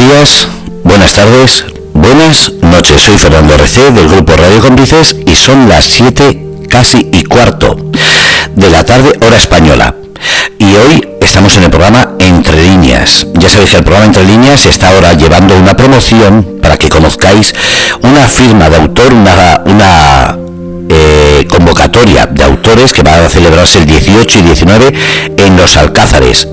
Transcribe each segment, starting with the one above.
días, buenas tardes, buenas noches. Soy Fernando RC del grupo Radio Cómplices y son las 7 casi y cuarto de la tarde hora española. Y hoy estamos en el programa Entre Líneas. Ya sabéis que el programa Entre Líneas está ahora llevando una promoción para que conozcáis una firma de autor, una, una eh, convocatoria de autores que va a celebrarse el 18 y 19 en los Alcázares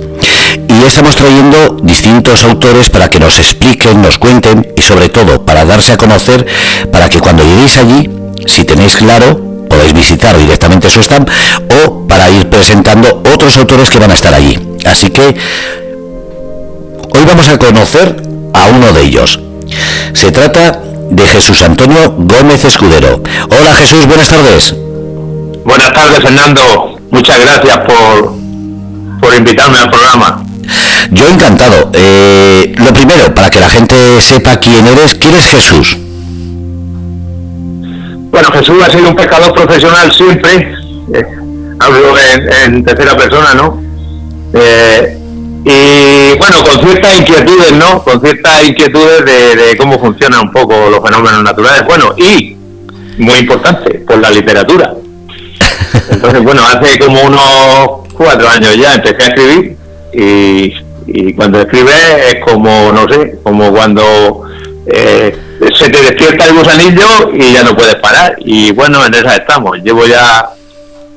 y estamos trayendo distintos autores para que nos expliquen, nos cuenten y sobre todo para darse a conocer, para que cuando lleguéis allí, si tenéis claro, podáis visitar directamente su stand o para ir presentando otros autores que van a estar allí. Así que hoy vamos a conocer a uno de ellos. Se trata de Jesús Antonio Gómez Escudero. Hola Jesús, buenas tardes. Buenas tardes Fernando, muchas gracias por, por invitarme al programa. Yo encantado. Eh, lo primero, para que la gente sepa quién eres, ¿quién es Jesús? Bueno, Jesús ha sido un pescador profesional siempre. Eh, hablo en, tercera persona, ¿no? Eh, y bueno, con ciertas inquietudes, ¿no? Con ciertas inquietudes de, cómo funcionan un poco los fenómenos naturales. Bueno, y, muy importante, por la literatura. Entonces, bueno, hace como unos cuatro años ya empecé a escribir y, cuando escribes es como, no sé, como cuando eh, se te despierta el gusanillo y ya no puedes parar. Y bueno, en esa estamos. Llevo ya,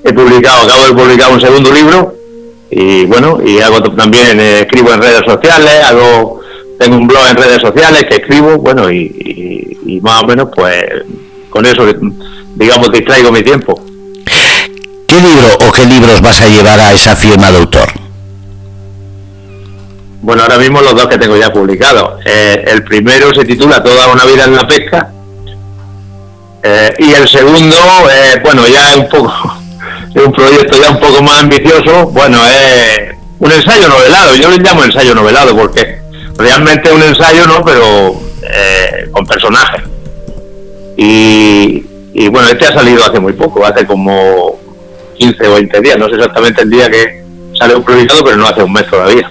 he publicado, acabo de publicar un segundo libro y bueno, y hago también, eh, escribo en redes sociales, hago, tengo un blog en redes sociales que escribo, bueno, y, y más o menos pues con eso, digamos, distraigo mi tiempo. ¿Qué libro o qué libros vas a llevar a esa firma de autor? Bueno, ahora mismo los dos que tengo ya publicados. Eh, el primero se titula Toda una vida en la pesca. Eh, y el segundo, eh, bueno, ya es un poco, es un proyecto ya un poco más ambicioso. Bueno, es un ensayo novelado. Yo le llamo ensayo novelado porque realmente es un ensayo, ¿no? Pero con personajes. Y, y bueno, este ha salido hace muy poco, hace como 15 o 20 días. No sé exactamente el día que sale un publicado, pero no hace un mes todavía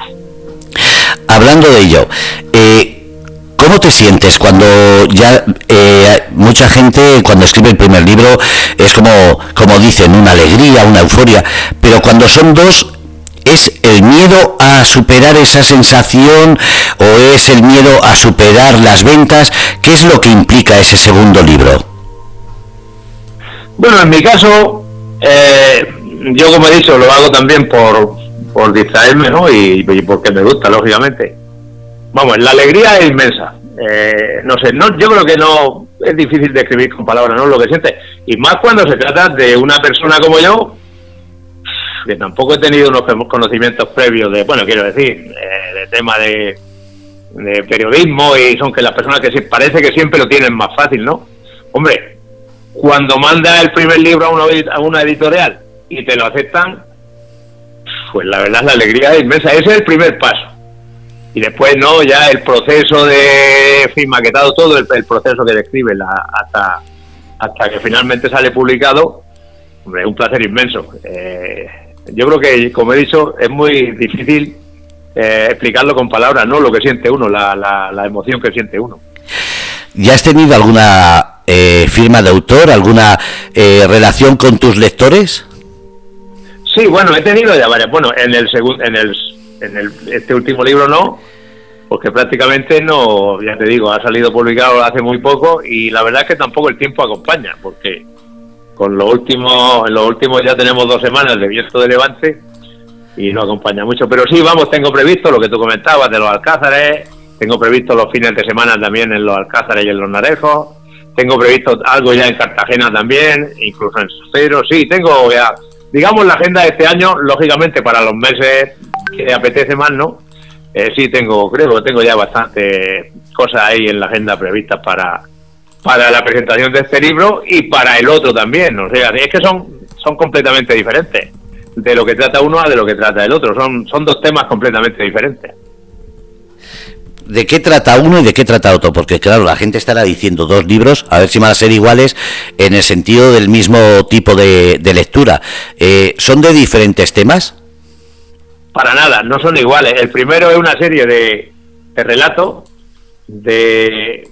hablando de ello, eh, ¿Cómo te sientes cuando ya eh, mucha gente cuando escribe el primer libro es como, como dicen, una alegría, una euforia, pero cuando son dos ¿Es el miedo a superar esa sensación o es el miedo a superar las ventas? ¿Qué es lo que implica ese segundo libro? Bueno, en mi caso, eh, yo como he dicho, lo hago también por, por distraerme, ¿no? Y, porque me gusta, lógicamente. Vamos, la alegría es inmensa. Eh, no sé, no, yo creo que no es difícil de escribir con palabras, ¿no? Lo que siente. Y más cuando se trata de una persona como yo, que tampoco he tenido unos conocimientos previos de, bueno, quiero decir, eh, de tema de, de, periodismo y son que las personas que parece que siempre lo tienen más fácil, ¿no? Hombre, cuando manda el primer libro a una, a una editorial y te lo aceptan, pues la verdad la alegría es inmensa. Ese es el primer paso. Y después, no, ya el proceso de, fin, maquetado todo, el, proceso que describe la, hasta, hasta que finalmente sale publicado, hombre, es un placer inmenso. Eh, yo creo que, como he dicho, es muy difícil eh, explicarlo con palabras, ¿no? Lo que siente uno, la, la, emoción que siente uno. ¿Ya has tenido alguna eh, firma de autor, alguna relación con tus lectores? Sí, bueno, he tenido ya varias. Bueno, en el segundo, en el, en el, este último libro no, porque prácticamente no, ya te digo, ha salido publicado hace muy poco y la verdad es que tampoco el tiempo acompaña, porque con lo último, en los últimos ya tenemos dos semanas de viento de levante y no acompaña mucho. Pero sí, vamos, tengo previsto lo que tú comentabas de los alcázares, tengo previsto los fines de semana también en los alcázares y en los narejos, tengo previsto algo ya en Cartagena también, incluso en Cero, sí, tengo ya digamos, la agenda de este año, lógicamente, para los meses que apetece más, ¿no? Eh, sí, tengo, creo que tengo ya bastante cosas ahí en la agenda previstas para, para la presentación de este libro y para el otro también. O sea, es que son, son completamente diferentes. De lo que trata uno a de lo que trata el otro. Son, son dos temas completamente diferentes de qué trata uno y de qué trata otro, porque claro, la gente estará diciendo dos libros, a ver si van a ser iguales en el sentido del mismo tipo de, lectura. Eh, ¿Son de diferentes temas? Para nada, no son iguales. El primero es una serie de, relatos de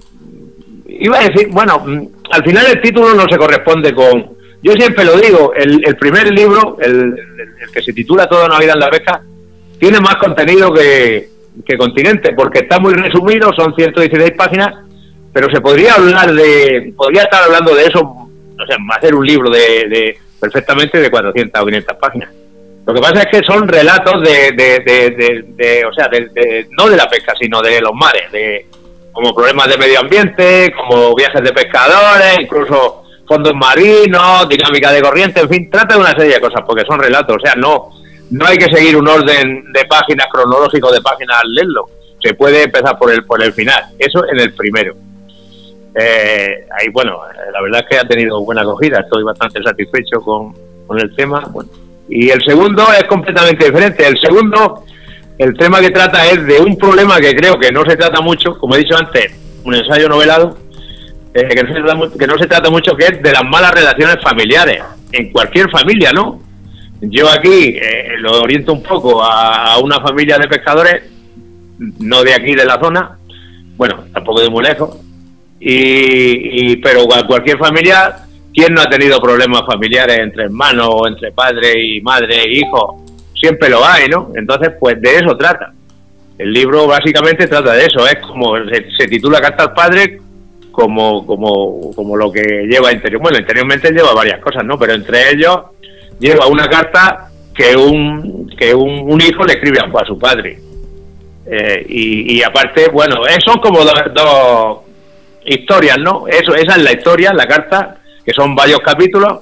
iba a decir, bueno, mm, al final el título no se corresponde con, yo siempre lo digo, el, primer libro, el, que se titula Toda una vida en la beca, tiene más contenido que, que Continente, porque está muy resumido, son 116 páginas, pero se podría hablar de, podría estar hablando de eso, o sea, hacer un libro de, de perfectamente de 400 o 500 páginas. Lo que pasa es que son relatos de, de, de, o sea, no de la pesca, sino de los mares, de como problemas de medio ambiente, como viajes de pescadores, incluso fondos marinos, dinámica de corriente, en fin, trata de una serie de cosas, porque son relatos, o sea, no, no hay que seguir un orden de páginas cronológico de páginas al leerlo, se puede empezar por el, por el final, eso en el primero. Eh, ahí, bueno, la verdad es que ha tenido buena acogida, estoy bastante satisfecho con, con el tema, bueno, y el segundo es completamente diferente. El segundo, el tema que trata es de un problema que creo que no se trata mucho, como he dicho antes, un ensayo novelado, eh, que, no se trata, que no se trata mucho, que es de las malas relaciones familiares, en cualquier familia, ¿no? Yo aquí eh, lo oriento un poco a, una familia de pescadores, no de aquí de la zona, bueno, tampoco de muy lejos, y, y pero cualquier familia ¿Quién no ha tenido problemas familiares entre hermanos, entre padre y madre e hijo? Siempre lo hay, ¿no? Entonces, pues de eso trata. El libro básicamente trata de eso, es como se, titula Carta al Padre como, como, como lo que lleva interior. Bueno, interiormente lleva varias cosas, ¿no? Pero entre ellos lleva una carta que un, que un, hijo le escribe a, su padre. Eh, y, aparte, bueno, eh, son como dos, dos historias, ¿no? Eso, esa es la historia, la carta, que son varios capítulos,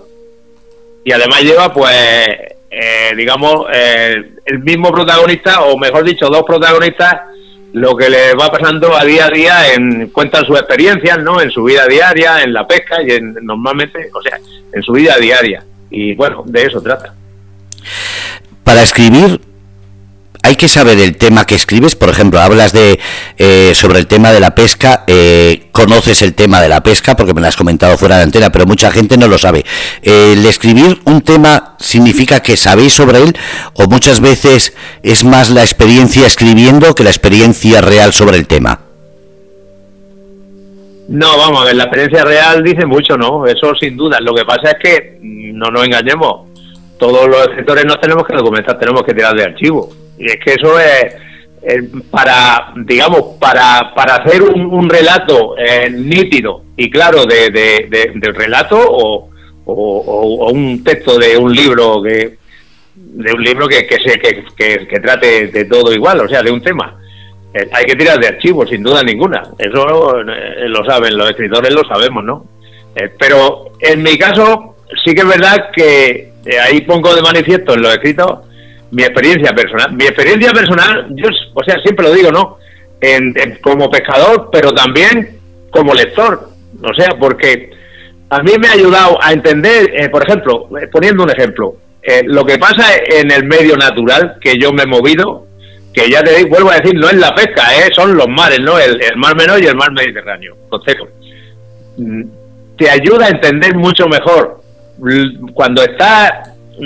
y además lleva, pues, eh, digamos, eh, el mismo protagonista, o mejor dicho, dos protagonistas, lo que le va pasando a día a día, en, cuentan sus experiencias, ¿no? En su vida diaria, en la pesca y en, normalmente, o sea, en su vida diaria. Y bueno, de eso trata. Para escribir hay que saber el tema que escribes, por ejemplo, hablas de eh, sobre el tema de la pesca, eh, conoces el tema de la pesca porque me lo has comentado fuera de antena, pero mucha gente no lo sabe. ¿El escribir un tema significa que sabéis sobre él o muchas veces es más la experiencia escribiendo que la experiencia real sobre el tema? No, vamos a ver, la experiencia real dice mucho, ¿no? Eso sin duda. Lo que pasa es que, mm, no nos engañemos, todos los escritores no tenemos que documentar, tenemos que tirar de archivo y es que eso es, para, digamos, para, para hacer un, relato eh, nítido y claro de, del relato o, o, un texto de un libro que de un libro que, que, se, que, que, trate de todo igual, o sea, de un tema. Eh, hay que tirar de archivos, sin duda ninguna. Eso eh, lo saben, los escritores lo sabemos, ¿no? pero en mi caso, sí que es verdad que ahí pongo de manifiesto en los escritos mi experiencia personal. Mi experiencia personal, yo, o sea, siempre lo digo, ¿no? En, como pescador, pero también como lector. O sea, porque a mí me ha ayudado a entender, eh, por ejemplo, eh, poniendo un ejemplo, eh, lo que pasa en el medio natural que yo me he movido, que ya te vuelvo a decir, no es la pesca, son los mares, ¿no? El, mar menor y el mar Mediterráneo, concejo. Mm, te ayuda a entender mucho mejor cuando estás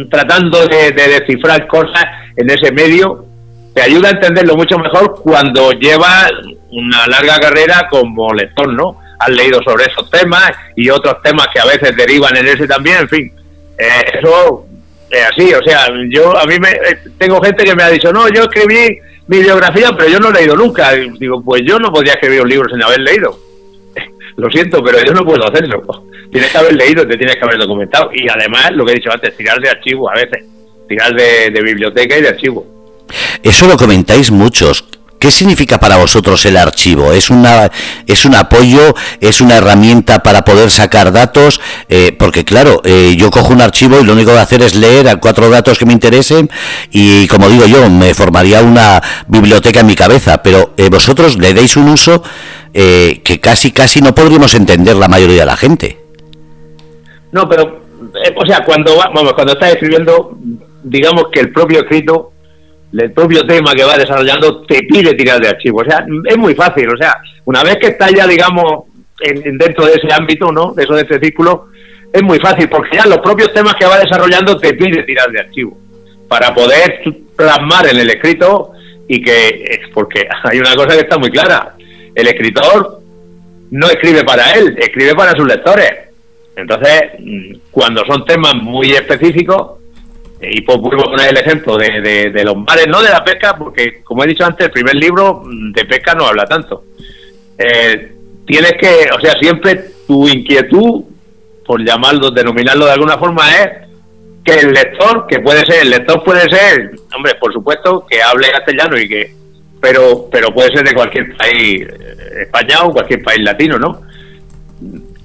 tratando de, descifrar cosas en ese medio, te ayuda a entenderlo mucho mejor cuando llevas una larga carrera como lector, ¿no? Has leído sobre esos temas y otros temas que a veces derivan en ese también, en fin. Eh, eso es así, o sea, yo a mí me eh, tengo gente que me ha dicho, no, yo escribí mi biografía, pero yo no he leído nunca. digo, pues yo no podría escribir un libro sin haber leído. Lo siento, pero yo no puedo hacerlo tienes que haber leído, te tienes que haber documentado. Y además, lo que he dicho antes, tirar de archivo a veces, tirar de, biblioteca y de archivo. Eso lo comentáis muchos. ¿Qué significa para vosotros el archivo? ¿Es, una, es un apoyo? ¿Es una herramienta para poder sacar datos? Eh, porque claro, eh, yo cojo un archivo y lo único que hacer es leer a cuatro datos que me interesen y como digo yo, me formaría una biblioteca en mi cabeza, pero eh, vosotros le deis un uso que casi casi no podríamos entender la mayoría de la gente. No, pero, o sea, cuando vamos, cuando estás escribiendo, digamos que el propio escrito, el propio tema que va desarrollando, te pide tirar de archivo. O sea, es muy fácil. O sea, una vez que estás ya, digamos, en, dentro de ese ámbito, ¿no? Eso de este círculo, es muy fácil, porque ya los propios temas que va desarrollando te pide tirar de archivo. Para poder plasmar en el escrito y que, porque hay una cosa que está muy clara el escritor no escribe para él, escribe para sus lectores. Entonces, mm, cuando son temas muy específicos, y pues vuelvo a poner el ejemplo de, de, los mares, no de la pesca, porque como he dicho antes, el primer libro mm, de pesca no habla tanto. Eh, tienes que, o sea, siempre tu inquietud, por llamarlo, denominarlo de alguna forma, es que el lector, que puede ser, el lector puede ser, hombre, por supuesto, que hable castellano y que, pero, pero puede ser de cualquier país, eh, España o cualquier país latino, ¿no?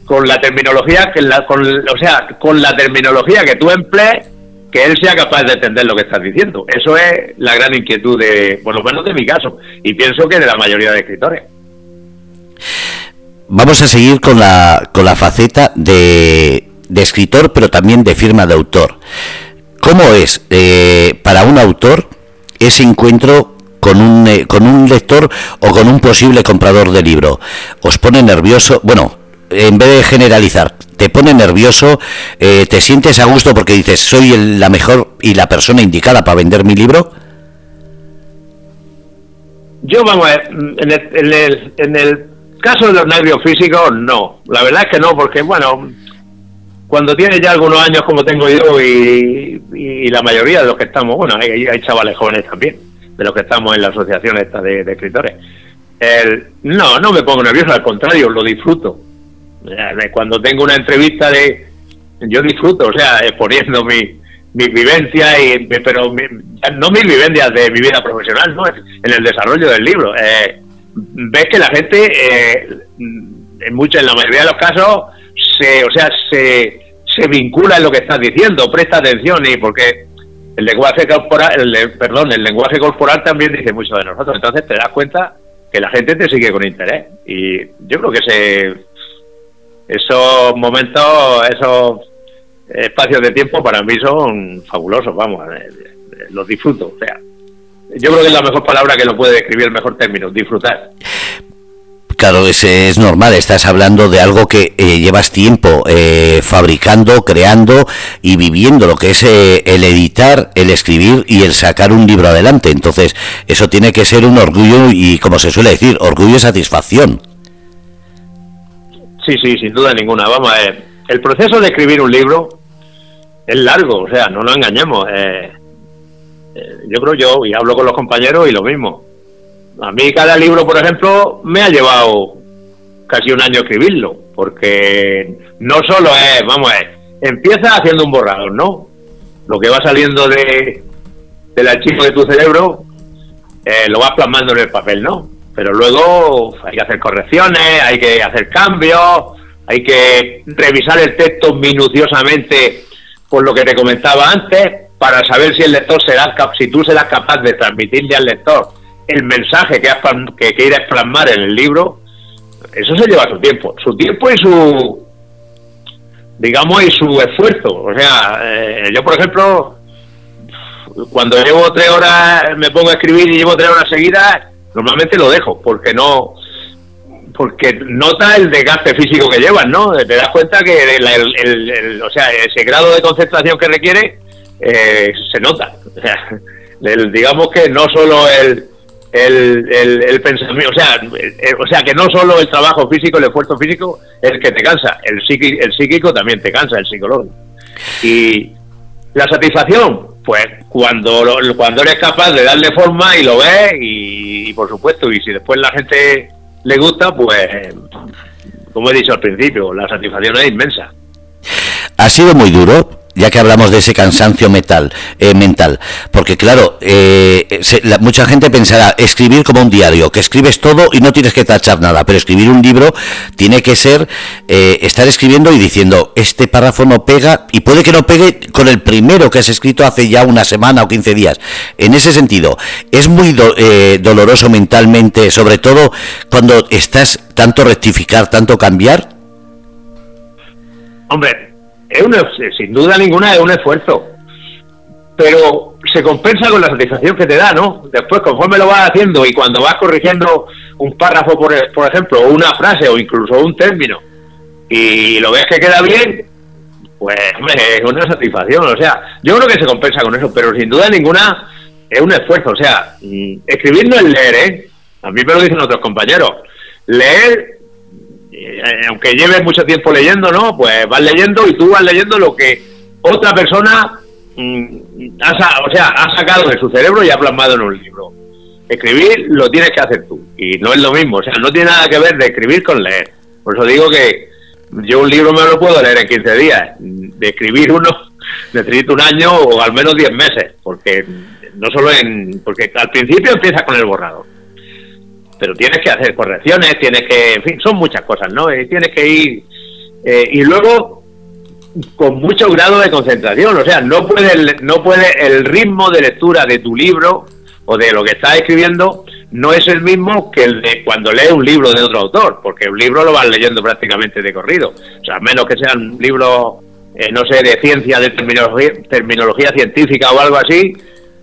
Con la terminología, que la, con, o sea, con la terminología que tú emplees, que él sea capaz de entender lo que estás diciendo. Eso es la gran inquietud de, por lo menos de mi caso, y pienso que de la mayoría de escritores. Vamos a seguir con la, con la faceta de, de escritor, pero también de firma de autor. ¿Cómo es eh, para un autor ese encuentro con un, eh, con un lector o con un posible comprador de libro? ¿Os pone nervioso? Bueno, en vez de generalizar, te pone nervioso, eh, te sientes a gusto porque dices, soy la mejor y la persona indicada para vender mi libro? Yo, vamos a ver, en el, en el, caso de los nervios físicos, no. La verdad es que no, porque, bueno, cuando tienes ya algunos años como tengo yo y, la mayoría de los que estamos, bueno, hay, hay, chavales jóvenes también, de los que estamos en la asociación esta de, escritores. El, no, no me pongo nervioso, al contrario, lo disfruto cuando tengo una entrevista de... Yo disfruto, o sea, exponiendo mi, mi vivencia, y, pero no mis vivencias de mi vida profesional, ¿no? En el desarrollo del libro. Eh, ves que la gente, eh, en, muchos, en la mayoría de los casos, se, o sea, se, se vincula en lo que estás diciendo, presta atención y porque el lenguaje corporal, el, perdón, el lenguaje corporal también dice mucho de nosotros. Entonces te das cuenta que la gente te sigue con interés. Y yo creo que se esos momentos, esos espacios de tiempo para mí son fabulosos, vamos, eh, eh, los disfruto. O sea, yo creo que es la mejor palabra que lo puede describir el mejor término, disfrutar. Claro, es, es normal, estás hablando de algo que eh, llevas tiempo fabricando, creando y viviendo, lo que es el editar, el escribir y el sacar un libro adelante. Entonces, eso tiene que ser un orgullo y, como se suele decir, orgullo y satisfacción. Sí, sí, sin duda ninguna. Vamos a ver, el proceso de escribir un libro es largo, o sea, no nos engañemos. Eh, eh, yo creo yo, y hablo con los compañeros y lo mismo. A mí cada libro, por ejemplo, me ha llevado casi un año escribirlo, porque no solo es, vamos ver, empieza haciendo un borrador, ¿no? Lo que va saliendo de, del archivo de tu cerebro, eh, lo vas plasmando en el papel, ¿no? Pero luego hay que hacer correcciones, hay que hacer cambios, hay que revisar el texto minuciosamente por lo que te comentaba antes, para saber si el lector será, si tú serás capaz de transmitirle al lector el mensaje que, has, que quieres plasmar en el libro, eso se lleva su tiempo, su tiempo y su, digamos, y su esfuerzo. O sea, eh, yo por ejemplo, cuando llevo tres horas, me pongo a escribir y llevo tres horas seguidas, normalmente lo dejo porque no porque nota el desgaste físico que llevan, ¿no? Te das cuenta que el, o sea, ese grado de concentración que requiere eh, se nota. O sea, digamos que no solo el, el, pensamiento, o sea, o sea, que no solo el trabajo físico, el esfuerzo físico es el que te cansa, el psíquico, el psíquico también te cansa, el psicológico. Y la satisfacción, pues cuando, cuando eres capaz de darle forma y lo ves y, por supuesto, y si después la gente le gusta, pues como he dicho al principio, la satisfacción es inmensa. Ha sido muy duro ya que hablamos de ese cansancio metal, eh, mental, porque claro, eh, mucha gente pensará escribir como un diario, que escribes todo y no tienes que tachar nada, pero escribir un libro tiene que ser eh, estar escribiendo y diciendo, este párrafo no pega y puede que no pegue con el primero que has escrito hace ya una semana o 15 días. En ese sentido, es muy doloroso mentalmente, sobre todo cuando estás tanto rectificar, tanto cambiar. Hombre, es sin duda ninguna es un esfuerzo, pero se compensa con la satisfacción que te da, ¿no? Después, conforme lo vas haciendo y cuando vas corrigiendo un párrafo, por, por ejemplo, o una frase o incluso un término, y lo ves que queda bien, pues hombre, es una satisfacción. O sea, yo creo que se compensa con eso, pero sin duda ninguna es un esfuerzo. O sea, mm, escribir no es leer, ¿eh? A mí me lo dicen otros compañeros. leer, eh, aunque lleves mucho tiempo leyendo, ¿no? Pues vas leyendo y tú vas leyendo lo que otra persona mm, ha, o sea, ha sacado de su cerebro y ha plasmado en un libro. Escribir lo tienes que hacer tú y no es lo mismo, o sea, no tiene nada que ver de escribir con leer. Por eso digo que yo un libro me lo puedo leer en 15 días, de escribir uno necesito un año o al menos 10 meses, porque no solo en porque al principio empiezas con el borrador pero tienes que hacer correcciones, tienes que, en fin, son muchas cosas, ¿no? Y tienes que ir eh, y luego con mucho grado de concentración, o sea, no puede no puede el ritmo de lectura de tu libro o de lo que estás escribiendo no es el mismo que el de cuando lees un libro de otro autor, porque un libro lo vas leyendo prácticamente de corrido, o sea, a menos que sean libros, eh, no sé, de ciencia, de terminología, terminología científica o algo así,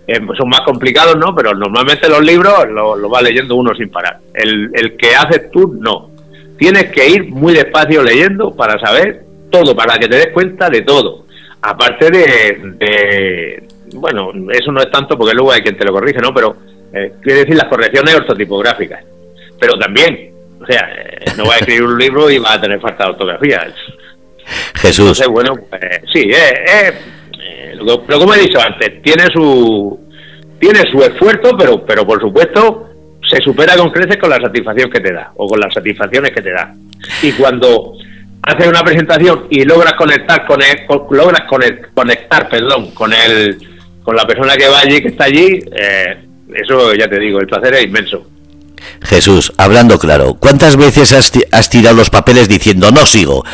eh, pues son más complicados, ¿no? Pero normalmente los libros los lo va leyendo uno sin parar. El, el que haces tú, no. Tienes que ir muy despacio leyendo para saber todo, para que te des cuenta de todo. Aparte de, bueno, eso no es tanto porque luego hay quien te lo corrige, ¿no? Pero eh, quiere decir las correcciones ortotipográficas. Pero también, o sea, eh, no va a escribir un libro y va a tener falta de ortografía. Jesús. Entonces, bueno, pues, sí, eh, pero como he dicho antes, tiene su tiene su esfuerzo, pero pero por supuesto se supera con creces con la satisfacción que te da o con las satisfacciones que te da. Y cuando haces una presentación y logras conectar con el, logras conectar, perdón, con el con la persona que va allí, que está allí, eh, eso ya te digo, el placer es inmenso. Jesús, hablando claro, ¿cuántas veces has, has tirado los papeles diciendo no sigo?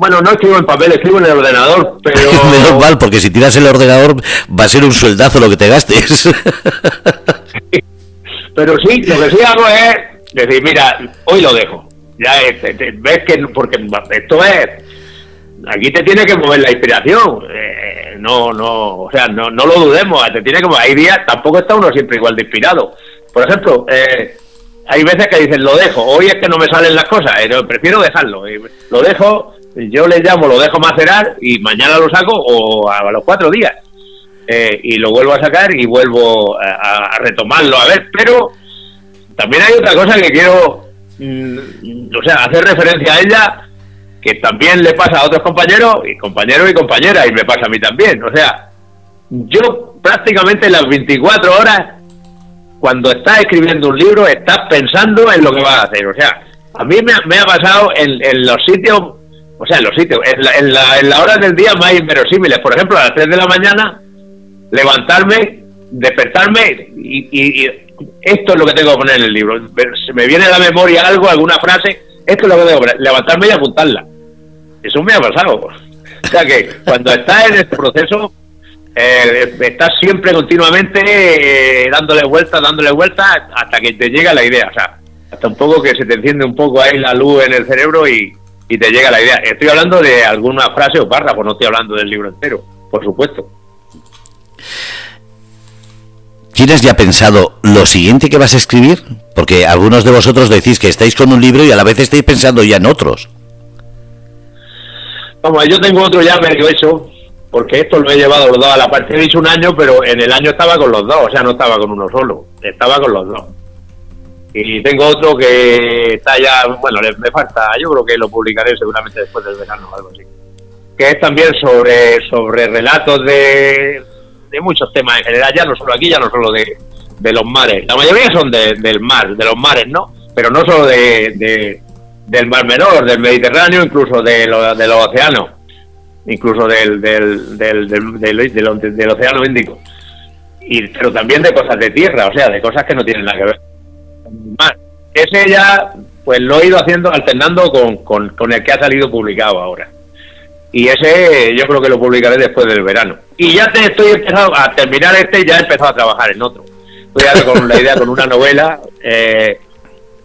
Bueno, no escribo en papel, escribo en el ordenador, pero... Menos mal, porque si tiras el ordenador va a ser un sueldazo lo que te gastes. pero sí, lo que sí hago es decir, mira, hoy lo dejo. Ya ves que, porque esto es... Aquí te tiene que mover la inspiración. Eh, no, no, o sea, no, no lo dudemos. Te tiene que mover. Hay días, tampoco está uno siempre igual de inspirado. Por ejemplo, eh, hay veces que dicen, lo dejo. Hoy es que no me salen las cosas. Eh, prefiero dejarlo. Lo dejo yo le llamo, lo dejo macerar y mañana lo saco o a, los cuatro días. Eh, y lo vuelvo a sacar y vuelvo a, retomarlo. A ver, pero también hay otra cosa que quiero, mm, o sea, hacer referencia a ella, que también le pasa a otros compañeros, y compañeros y compañeras, y me pasa a mí también. O sea, yo prácticamente las 24 horas, cuando estás escribiendo un libro, estás pensando en lo que vas a hacer. O sea, a mí me, ha pasado en los sitios o sea, en los sitios, en la, en la, en la hora del día más inverosímiles. Por ejemplo, a las 3 de la mañana, levantarme, despertarme y, esto es lo que tengo que poner en el libro. Se me viene a la memoria algo, alguna frase, esto es lo que tengo que poner, levantarme y apuntarla. Eso me ha pasado. O sea que cuando estás en este proceso, eh, estás siempre continuamente eh, dándole vueltas, dándole vueltas hasta que te llega la idea. O sea, hasta un poco que se te enciende un poco ahí la luz en el cerebro y, y te llega la idea. Estoy hablando de alguna frase o párrafo, no estoy hablando del libro entero, por supuesto. ¿Tienes ya pensado lo siguiente que vas a escribir? Porque algunos de vosotros decís que estáis con un libro y a la vez estáis pensando ya en otros. Vamos, yo tengo otro ya medio hecho, porque esto lo he llevado los dos a la parte. He dicho un año, pero en el año estaba con los dos, o sea, no estaba con uno solo, estaba con los dos. Y tengo otro que está ya, bueno, me falta, yo creo que lo publicaré seguramente después del verano o algo así. Que es también sobre, sobre relatos de, de muchos temas en general, ya no solo aquí, ya no solo de, de los mares. La mayoría son de, del mar, de los mares, ¿no? Pero no solo de, del Mar Menor, del Mediterráneo, incluso de, lo, de los océanos, incluso del, del, del, del, del Océano Índico. Y, pero también de cosas de tierra, o sea, de cosas que no tienen nada que ver ese ya, pues lo he ido haciendo alternando con, con, el que ha salido publicado ahora. Y ese yo creo que lo publicaré después del verano. Y ya te estoy empezando a terminar este, ya he empezado a trabajar en otro. Estoy con la idea, con una novela. Eh,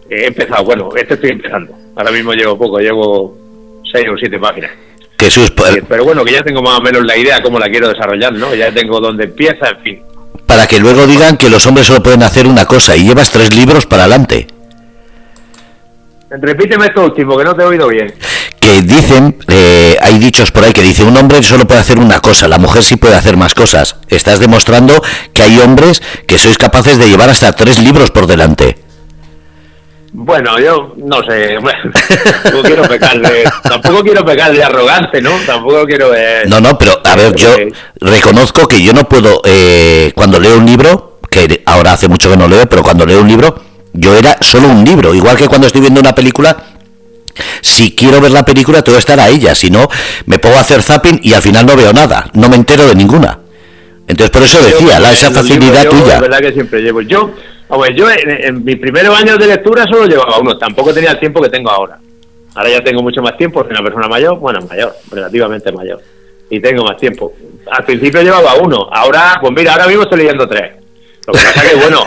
he empezado, bueno, este estoy empezando. Ahora mismo llevo poco, llevo seis o siete páginas. Jesús, pues, pero bueno, que ya tengo más o menos la idea cómo la quiero desarrollar, ¿no? Ya tengo dónde empieza, en fin para que luego digan que los hombres solo pueden hacer una cosa y llevas tres libros para adelante. Repíteme esto último, que no te he oído bien. que dicen, eh, hay dichos por ahí que dice un hombre solo puede hacer una cosa, la mujer sí puede hacer más cosas. Estás demostrando que hay hombres que sois capaces de llevar hasta tres libros por delante. Bueno, yo no sé, tampoco quiero pecar de, tampoco quiero pecar de arrogante, ¿no? Tampoco quiero... Eh, no, no, pero a ver, yo reconozco que yo no puedo, eh, cuando leo un libro, que ahora hace mucho que no leo, pero cuando leo un libro, yo era solo un libro, igual que cuando estoy viendo una película, si quiero ver la película tengo que estar a ella, si no me pongo a hacer zapping y al final no veo nada, no me entero de ninguna. Entonces por eso decía, la, esa facilidad tuya. Es verdad que siempre llevo. Yo yo en, mis primeros años de lectura solo llevaba uno, tampoco tenía el tiempo que tengo ahora. Ahora ya tengo mucho más tiempo, soy una persona mayor, bueno, mayor, relativamente mayor, y tengo más tiempo. Al principio llevaba uno, ahora, pues mira, ahora mismo estoy leyendo tres. Lo que pasa que, bueno,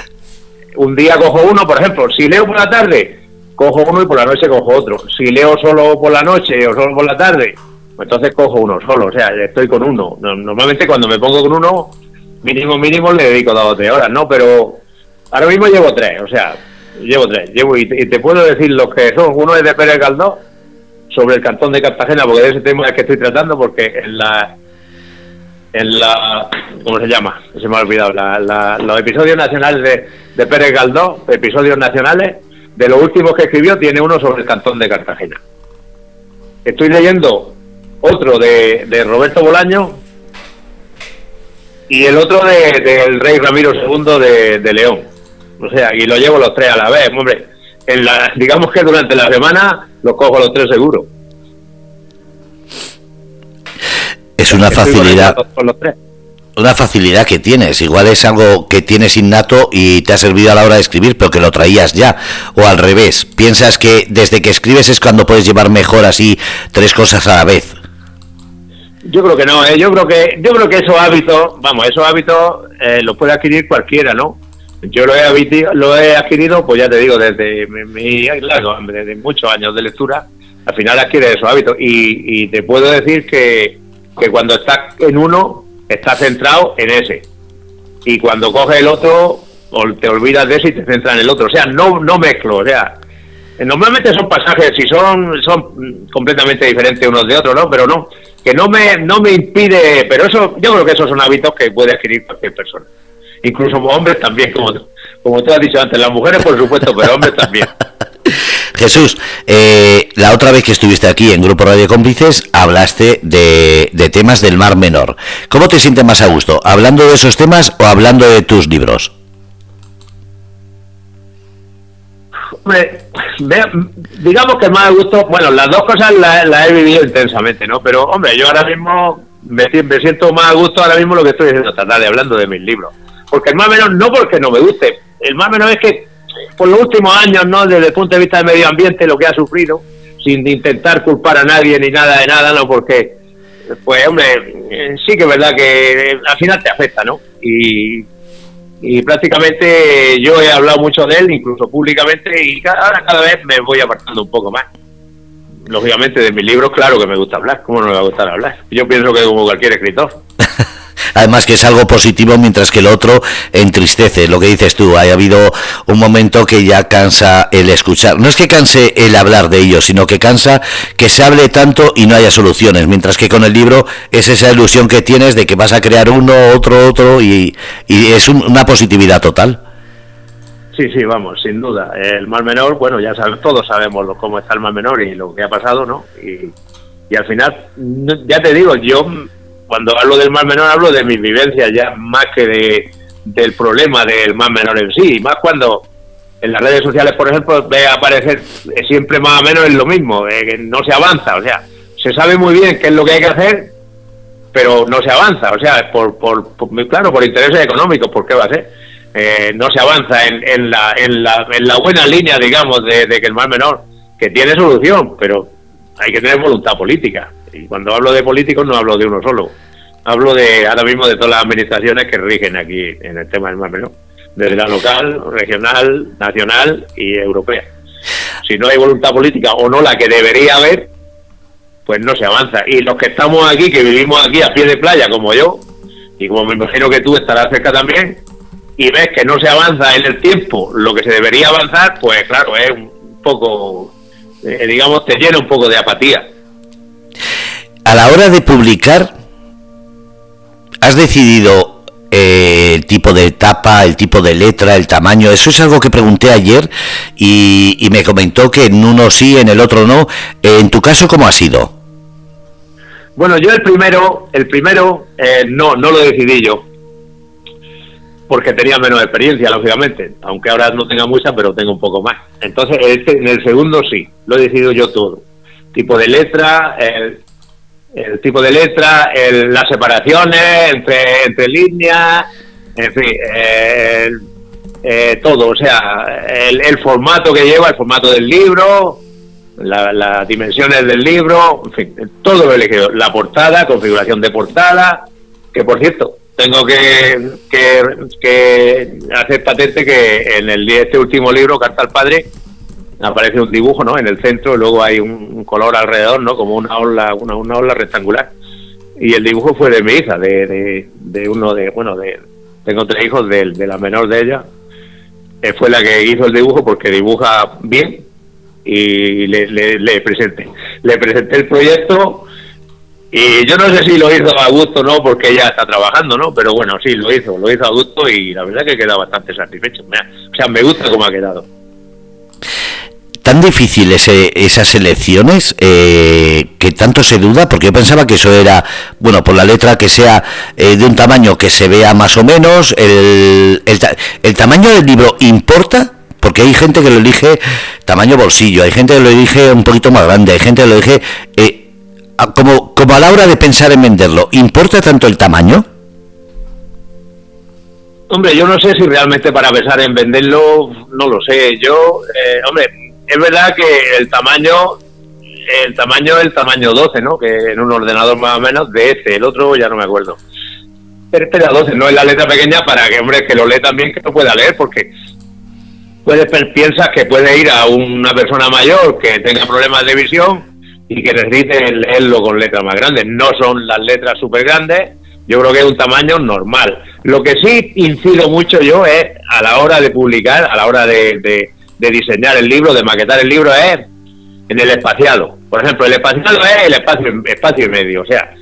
un día cojo uno, por ejemplo, si leo por la tarde, cojo uno y por la noche cojo otro. Si leo solo por la noche o solo por la tarde, pues entonces cojo uno solo, o sea, estoy con uno. Normalmente cuando me pongo con uno, mínimo, mínimo le dedico dos o tres horas, ¿no? Pero Ahora mismo llevo tres, o sea, llevo tres. Llevo y te, puedo decir los que son. Uno es de Pérez Galdós, sobre el cantón de Cartagena, porque de ese tema es que estoy tratando, porque en la. En la. ¿Cómo se llama? Se me ha olvidado. los episodios nacionales de, de Pérez Galdós, episodios nacionales, de los últimos que escribió, tiene uno sobre el cantón de Cartagena. Estoy leyendo otro de, de Roberto Bolaño, y el otro del de, rey Ramiro II de León. O sea, y lo llevo los tres a la vez, hombre. En la, digamos que durante la semana los cojo los tres seguro. Es una facilidad. Una facilidad que tienes. Igual es algo que tienes innato y te ha servido a la hora de escribir, pero que lo traías ya. O al revés. Piensas que desde que escribes es cuando puedes llevar mejor así tres cosas a la vez. Yo creo que no, ¿eh? yo creo que yo creo que esos hábitos, vamos, esos hábitos eh, los puede adquirir cualquiera, ¿no? Yo lo he, lo he adquirido, pues ya te digo, desde, mi, desde muchos años de lectura, al final adquiere esos hábitos. Y, te puedo decir que, que cuando estás en uno, estás centrado en ese. Y cuando coges el otro, te olvidas de ese y te centras en el otro. O sea, no, no mezclo. O sea, normalmente son pasajes, si son, son completamente diferentes unos de otros, ¿no? Pero no, que no me, no me impide, pero eso, yo creo que esos son hábitos que puede adquirir cualquier persona incluso hombres también, como, como tú has dicho antes, las mujeres por supuesto, pero hombres también. Jesús, eh, la otra vez que estuviste aquí en Grupo Radio Cómplices hablaste de, de, temas del Mar Menor. ¿Cómo te sientes más a gusto? ¿Hablando de esos temas o hablando de tus libros? digamos que más a gusto, bueno, las dos cosas las he vivido intensamente, ¿no? Pero, hombre, yo ahora mismo me, me, siento más a gusto ahora mismo lo que estoy diciendo esta tarde, hablando de mis libros porque el más menor no porque no me guste, el más menor es que por los últimos años, no desde el punto de vista del medio ambiente, lo que ha sufrido, sin intentar culpar a nadie ni nada de nada, no, porque, pues hombre, eh, sí que es verdad que eh, al final te afecta, ¿no? Y, y prácticamente yo he hablado mucho de él, incluso públicamente, y ahora cada vez me voy apartando un poco más. Lógicamente, de mis libros, claro que me gusta hablar, ¿cómo no me va a gustar hablar? Yo pienso que como cualquier escritor. además que es algo positivo mientras que el otro entristece. Lo que dices tú, ha habido un momento que ya cansa el escuchar. No es que canse el hablar de ello, sino que cansa que se hable tanto y no haya soluciones, mientras que con el libro es esa ilusión que tienes de que vas a crear uno, otro, otro y, es una positividad total. Sí, sí, vamos, sin duda. El mal menor, bueno, ya sabemos, todos sabemos cómo está el mal menor y lo que ha pasado, ¿no? Y, y al final, ya te digo, yo cuando hablo del mal menor hablo de mis vivencias ya más que de, del problema del mal menor en sí, más cuando en las redes sociales, por ejemplo, ve aparecer siempre más o menos es lo mismo, eh, que no se avanza, o sea, se sabe muy bien qué es lo que hay que hacer, pero no se avanza, o sea, por, por, claro, por intereses económicos, ¿por qué va a ser? Eh, no se avanza en, en, la, en, la, en la buena línea, digamos, de, de que el mal menor, que tiene solución, pero hay que tener voluntad política. Y cuando hablo de políticos no hablo de uno solo. Hablo de ahora mismo de todas las administraciones que rigen aquí en el tema del Mar Menor, desde la local, regional, nacional y europea. Si no hay voluntad política o no la que debería haber, pues no se avanza. Y los que estamos aquí, que vivimos aquí a pie de playa como yo, y como me imagino que tú estarás cerca también, y ves que no se avanza en el tiempo lo que se debería avanzar, pues claro, es un poco, eh, digamos, te llena un poco de apatía a la hora de publicar, ¿has decidido eh, el tipo de tapa, el tipo de letra, el tamaño? Eso es algo que pregunté ayer y, me comentó que en uno sí, en el otro no. En tu caso, ¿cómo ha sido? Bueno, yo el primero, el primero eh, no, no lo decidí yo, porque tenía menos experiencia, lógicamente, aunque ahora no tenga mucha, pero tengo un poco más. Entonces, este, en el segundo sí, lo he decidido yo todo. Tipo de letra, el, el tipo de letra, las separaciones entre, entre líneas, en fin, eh, todo, o sea, el, formato que lleva, el formato del libro, las dimensiones del libro, en fin, todo lo he elegido. La portada, configuración de portada, que por cierto, tengo que, que, que hacer patente que en el este último libro, Carta al Padre, aparece un dibujo, ¿no? En el centro, luego hay un, color alrededor, ¿no? Como una ola, una, una ola rectangular. Y el dibujo fue de mi hija, de, de, uno de, bueno, de, tengo tres hijos, de, la menor de ella. Eh, fue la que hizo el dibujo porque dibuja bien y le, le, presenté. Le presenté el proyecto y yo no sé si lo hizo a gusto o no, porque ella está trabajando, ¿no? Pero bueno, sí, lo hizo, lo hizo a gusto y la verdad que queda bastante satisfecho. O sea, me gusta cómo ha quedado tan difíciles esas elecciones eh, que tanto se duda, porque yo pensaba que eso era, bueno, por la letra que sea eh, de un tamaño que se vea más o menos, el, el, tamaño del libro importa, porque hay gente que lo elige tamaño bolsillo, hay gente que lo elige un poquito más grande, hay gente que lo elige... Eh, como, como a la hora de pensar en venderlo, ¿importa tanto el tamaño? Hombre, yo no sé si realmente para pensar en venderlo, no lo sé. Yo, hombre, es verdad que el tamaño el tamaño es el tamaño 12, ¿no? Que en un ordenador más o menos de ese, el otro ya no me acuerdo. Pero espera, 12, no es la letra pequeña para que, hombre, que lo lee también, que lo pueda leer, porque puedes piensas que puede ir a una persona mayor que tenga problemas de visión y que necesite leerlo con letras más grandes. No son las letras súper grandes, yo creo que es un tamaño normal. Lo que sí incido mucho yo es a la hora de publicar, a la hora de de diseñar el libro, de maquetar el libro es en el espaciado. Por ejemplo, el espaciado es el espacio, espacio y medio. O sea,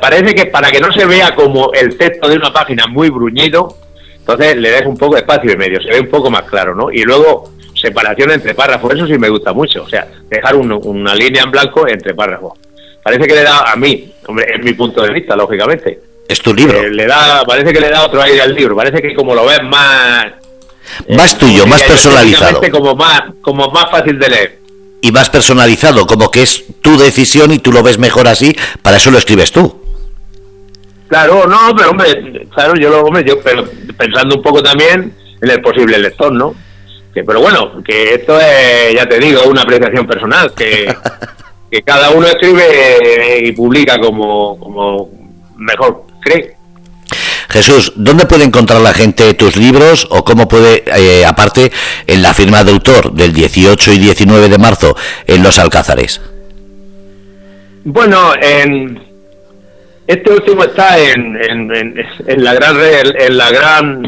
parece que para que no se vea como el texto de una página muy bruñido, entonces le des un poco de espacio y medio, se ve un poco más claro, ¿no? Y luego separación entre párrafos, eso sí me gusta mucho. O sea, dejar una línea en blanco entre párrafos. Parece que le da a mí, hombre, es mi punto de vista, lógicamente. Es tu libro. Eh, le da, parece que le da otro aire al libro. Parece que como lo ves más más eh, tuyo, más personalizado. Como más, como más fácil de leer. Y más personalizado, como que es tu decisión y tú lo ves mejor así, para eso lo escribes tú. Claro, no, pero hombre, claro, yo lo, hombre, yo pero pensando un poco también en el posible lector, ¿no? Que, pero bueno, que esto es, ya te digo, una apreciación personal, que, que cada uno escribe y publica como, como mejor cree. Jesús, ¿dónde puede encontrar la gente tus libros o cómo puede, eh, aparte, en la firma de autor del 18 y 19 de marzo en Los Alcázares? Bueno, en, este último está en, en, la gran en la gran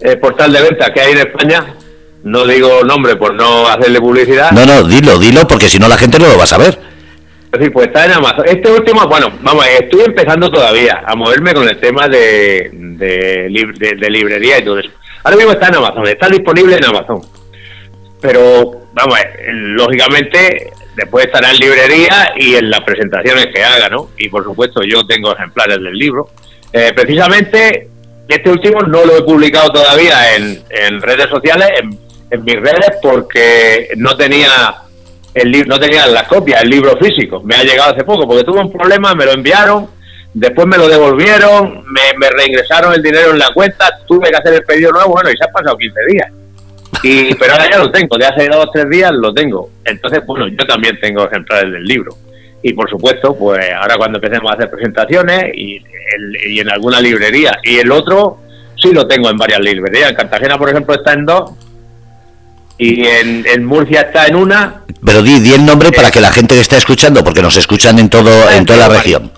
eh, portal de venta que hay en España. No digo nombre por no hacerle publicidad. No, no, dilo, dilo, porque si no la gente no lo va a saber. Sí, pues está en Amazon. Este último, bueno, vamos, estoy empezando todavía a moverme con el tema de, de, librería y todo eso. Ahora mismo está en Amazon, está disponible en Amazon. Pero, vamos, lógicamente, después estará en librería y en las presentaciones que haga, ¿no? Y por supuesto, yo tengo ejemplares del libro. Eh, precisamente, este último no lo he publicado todavía en, en redes sociales, en, en mis redes, porque no tenía el libro, no tenía la copia, el libro físico. Me ha llegado hace poco porque tuve un problema, me lo enviaron, después me lo devolvieron, me, reingresaron el dinero en la cuenta, tuve que hacer el pedido nuevo, bueno, y se han pasado 15 días. Y, pero ahora ya lo tengo, de hace dos o tres días lo tengo. Entonces, bueno, yo también tengo ejemplares del libro. Y por supuesto, pues ahora cuando empecemos a hacer presentaciones y, y en alguna librería. Y el otro sí lo tengo en varias librerías. En Cartagena, por ejemplo, está en dos y en, Murcia está en una. Pero di, di el nombre para que la gente que está escuchando, porque nos escuchan en todo en toda la región.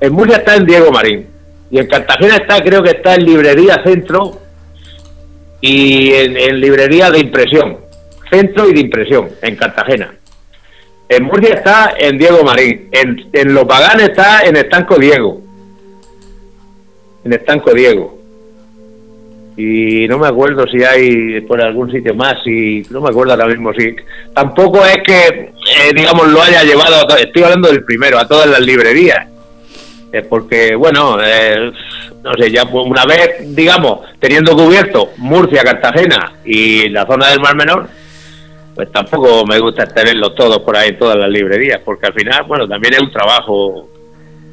En Murcia está en Diego Marín. Y en Cartagena está, creo que está en Librería Centro y en, librería de impresión. Centro y de impresión, en Cartagena. En Murcia está en Diego Marín. En, en Los Paganes está en Estanco Diego. En Estanco Diego. Y no me acuerdo si hay por algún sitio más. Y no me acuerdo ahora mismo si. Tampoco es que, eh, digamos, lo haya llevado. A estoy hablando del primero, a todas las librerías. Es porque, bueno, eh, no sé, ya una vez, digamos, teniendo cubierto Murcia, Cartagena y la zona del Mar Menor, pues tampoco me gusta tenerlos todos por ahí en todas las librerías, porque al final, bueno, también es un trabajo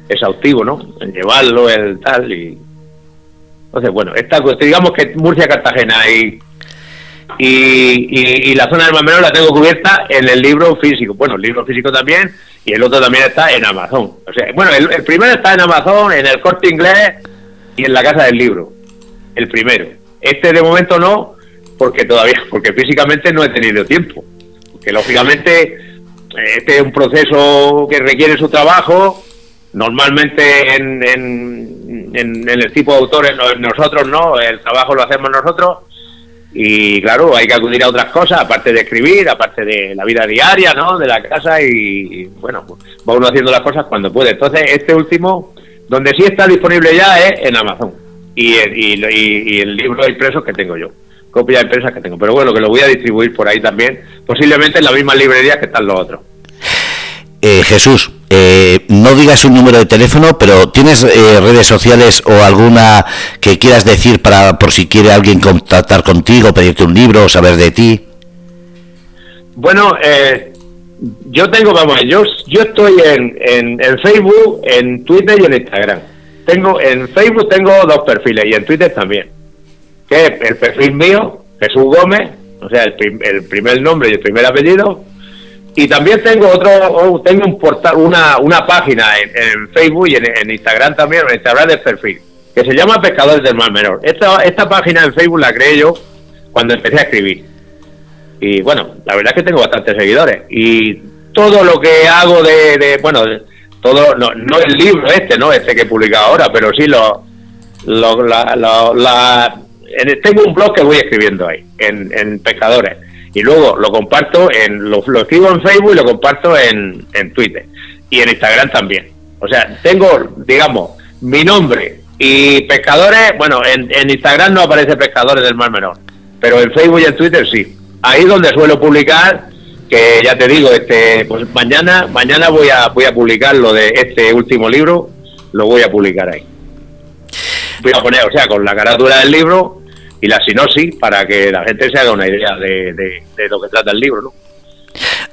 exhaustivo, ¿no? En llevarlo, el tal, y... Entonces, bueno, esta, digamos que Murcia, Cartagena y, y, la zona del Mar Menor la tengo cubierta en el libro físico. Bueno, el libro físico también, y el otro también está en Amazon. O sea, bueno, el, el primero está en Amazon, en el corte inglés y en la casa del libro. El primero. Este de momento no, porque todavía, porque físicamente no he tenido tiempo. Porque lógicamente este es un proceso que requiere su trabajo, normalmente en, en, el tipo de autores nosotros no, el trabajo lo hacemos nosotros y claro, hay que acudir a otras cosas, aparte de escribir, aparte de la vida diaria, ¿no? De la casa y bueno, pues va uno haciendo las cosas cuando puede. Entonces, este último, donde sí está disponible ya es en Amazon y, y, y el libro de impresos que tengo yo copia de empresas que tengo. Pero bueno, que lo voy a distribuir por ahí también, posiblemente en la misma librería que están los otros. Eh, Jesús, eh, no digas un número de teléfono, pero ¿tienes eh, redes sociales o alguna que quieras decir para por si quiere alguien contactar contigo, pedirte un libro o saber de ti? Bueno, yo tengo, vamos, yo, yo estoy en, en, en, Facebook, en Twitter y en Instagram. Tengo en Facebook tengo dos perfiles y en Twitter también que es el perfil mío, Jesús Gómez, o sea, el, primer nombre y el primer apellido. Y también tengo otro, oh, tengo un portal, una, una página en, Facebook y en, Instagram también, en Instagram del perfil, que se llama Pescadores del Mar Menor. Esta, esta página en Facebook la creé yo cuando empecé a escribir. Y bueno, la verdad es que tengo bastantes seguidores. Y todo lo que hago de, bueno, todo, no, no el libro este, no este que he publicado ahora, pero sí lo, lo la, la, tengo un blog que voy escribiendo ahí, en, Pescadores. Y luego lo comparto, en lo, escribo en Facebook y lo comparto en, Twitter. Y en Instagram también. O sea, tengo, digamos, mi nombre y Pescadores, bueno, en, Instagram no aparece Pescadores del Mar Menor, pero en Facebook y en Twitter sí. Ahí donde suelo publicar, que ya te digo, este, pues mañana, mañana voy a, voy a publicar lo de este último libro, lo voy a publicar ahí voy a poner, o sea, con la carátula del libro y la sinopsis para que la gente se haga una idea de, de, lo que trata el libro, ¿no?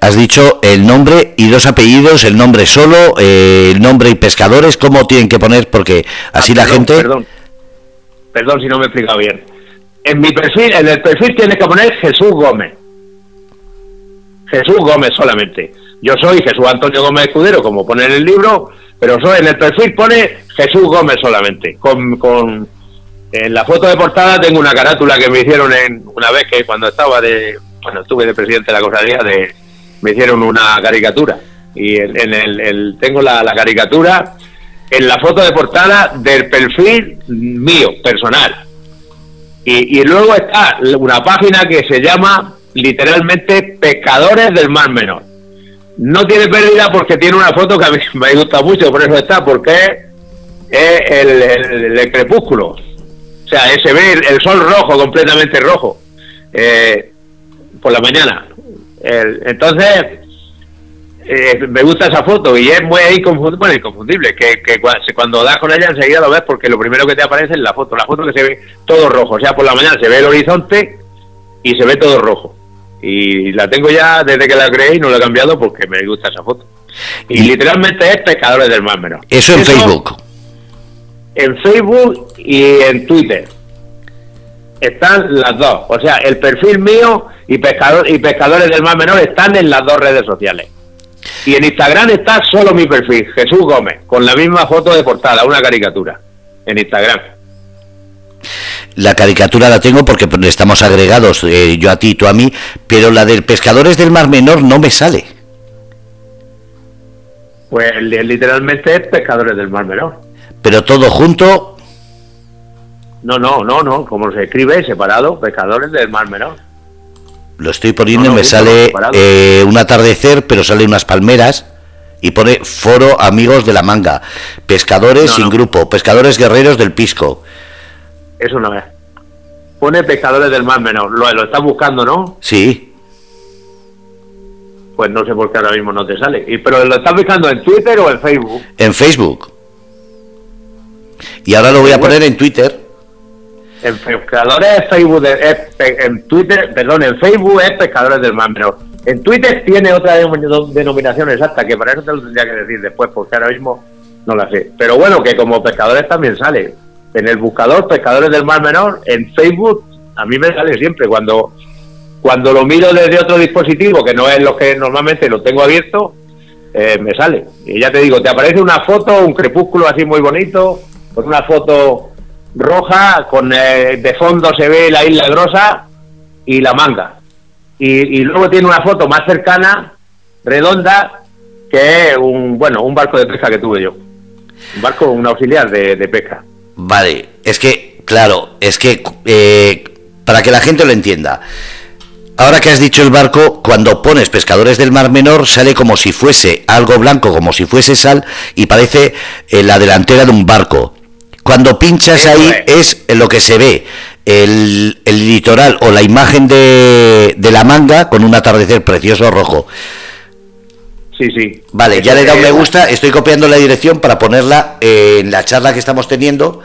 Has dicho el nombre y dos apellidos, el nombre solo, eh, el nombre y pescadores, ¿cómo tienen que poner? Porque así ah, la gente... Perdón, perdón si no me he explicado bien. En mi perfil, en el perfil tienes que poner Jesús Gómez. Jesús Gómez solamente. Yo soy Jesús Antonio Gómez Escudero, como pone en el libro, pero soy, en el perfil pone Jesús Gómez solamente. Con, con, en la foto de portada tengo una carátula que me hicieron en una vez que cuando estaba de, bueno, estuve de presidente de la cofradía, de, me hicieron una caricatura. Y en, el, tengo la, caricatura en la foto de portada del perfil mío, personal. Y, luego está una página que se llama literalmente Pescadores del Mar Menor no tiene pérdida porque tiene una foto que a mí me gusta mucho, por eso está, porque es el, crepúsculo. O sea, se ve el, sol rojo, completamente rojo, eh, por la mañana. entonces, eh, me gusta esa foto y es muy inconfundible, bueno, inconfundible que, que, cuando das con ella enseguida lo ves porque lo primero que te aparece es la foto, la foto que se ve todo rojo, o sea, por la mañana se ve el horizonte y se ve todo rojo y la tengo ya desde que la creé y no la he cambiado porque me gusta esa foto. Y, literalmente es Pescadores del Mar Menor. Eso en Facebook. En Facebook y en Twitter. Están las dos. O sea, el perfil mío y, pescador, y Pescadores del Mar Menor están en las dos redes sociales. Y en Instagram está solo mi perfil, Jesús Gómez, con la misma foto de portada, una caricatura. En Instagram. La caricatura la tengo porque estamos agregados, eh, yo a ti, tú a mí, pero la del Pescadores del Mar Menor no me sale. Pues literalmente es Pescadores del Mar Menor. Pero todo junto. No, no, no, no, como se escribe separado, Pescadores del Mar Menor. Lo estoy poniendo y me sale eh, un atardecer, pero sale unas palmeras y pone foro amigos de la manga, pescadores sin grupo, pescadores guerreros del pisco. Eso no es. Pone pescadores del mar menor. Lo, lo estás buscando, ¿no? Sí. Pues no sé por qué ahora mismo no te sale. ¿Y, ¿Pero lo estás buscando en Twitter o en Facebook? En Facebook. Y ahora lo voy a poner en Twitter. En pescadores Facebook en Twitter, perdón, en Facebook es pescadores del mar menor. En Twitter tiene otra denominación exacta, que para eso te lo tendría que decir después, porque ahora mismo no la sé. Pero bueno, que como pescadores también sale. En el buscador Pescadores del Mar Menor, en Facebook, a mí me sale siempre. Cuando, cuando lo miro desde otro dispositivo, que no es lo que normalmente lo tengo abierto, eh, me sale. Y ya te digo, te aparece una foto, un crepúsculo así muy bonito, con una foto roja, con eh, de fondo se ve la isla grosa y la manga. Y, luego tiene una foto más cercana, redonda, que es un, bueno, un barco de pesca que tuve yo. Un barco, un auxiliar de, pesca. Vale, es que, claro, es que eh, para que la gente lo entienda. Ahora que has dicho el barco, cuando pones pescadores del Mar Menor sale como si fuese algo blanco, como si fuese sal, y parece eh, la delantera de un barco. Cuando pinchas ahí es lo que se ve el, litoral o la imagen de, de, la manga con un atardecer precioso rojo. Sí, sí. Vale, ya le he dado me gusta, estoy copiando la dirección para ponerla en la charla que estamos teniendo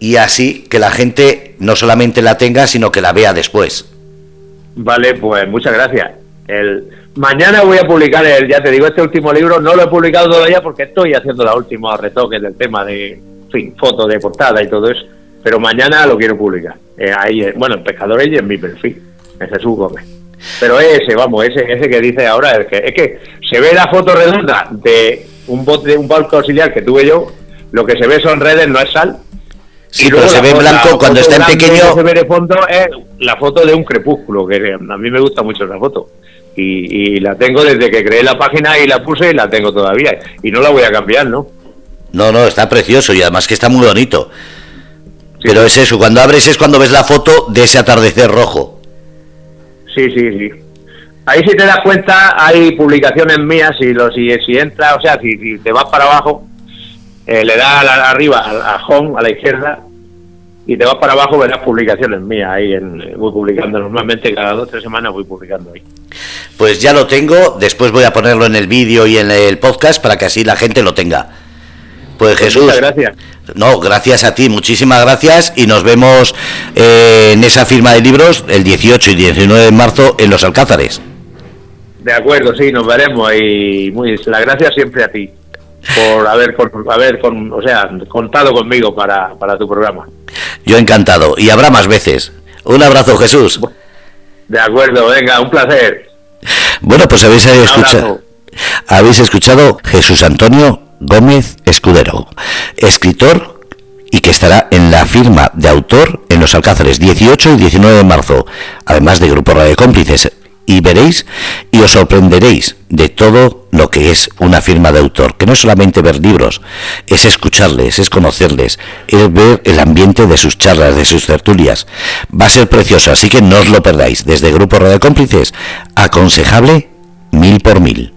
y así que la gente no solamente la tenga, sino que la vea después. Vale, pues muchas gracias. El, mañana voy a publicar, el, ya te digo, este último libro, no lo he publicado todavía porque estoy haciendo la última retoques del tema de, fin, fotos de portada y todo eso pero mañana lo quiero publicar. Eh, ahí, bueno, en Pescadores y en mi perfil, en Jesús Gómez. Pero ese, vamos, ese, ese que dice ahora, es que, es que se ve la foto redonda de un bote, de un barco auxiliar que tuve yo, lo que se ve son redes, no es sal. Sí, pero se ve blanco cuando está en pequeño. se ve de fondo es la foto de un crepúsculo, que a mí me gusta mucho esa foto. Y, y, la tengo desde que creé la página y la puse y la tengo todavía. Y no la voy a cambiar, ¿no? No, no, está precioso y además que está muy bonito. Pero es eso, cuando abres es cuando ves la foto de ese atardecer rojo. Sí, sí, sí. Ahí si te das cuenta hay publicaciones mías, si, lo, si, si entra, o sea, si, te vas para abajo, eh, le das arriba a, home, a la izquierda, y te vas para abajo verás publicaciones mías ahí en, voy publicando normalmente cada dos o tres semanas voy publicando ahí pues ya lo tengo después voy a ponerlo en el vídeo y en el podcast para que así la gente lo tenga pues, pues Jesús muchas gracias no, gracias a ti, muchísimas gracias y nos vemos eh, en esa firma de libros el 18 y 19 de marzo en Los Alcázares. De acuerdo, sí, nos veremos y muy la gracias siempre a ti por haber, haber con, o sea, contado conmigo para, para tu programa. Yo encantado y habrá más veces. Un abrazo, Jesús. De acuerdo, venga, un placer. Bueno, pues habéis escuchado, habéis escuchado Jesús Antonio Gómez Escudero, escritor y que estará en la firma de autor en los Alcázares 18 y 19 de marzo, además de Grupo Radio Cómplices. Y veréis y os sorprenderéis de todo lo que es una firma de autor, que no es solamente ver libros, es escucharles, es conocerles, es ver el ambiente de sus charlas, de sus tertulias. Va a ser precioso, así que no os lo perdáis. Desde Grupo Radio Cómplices, aconsejable mil por mil.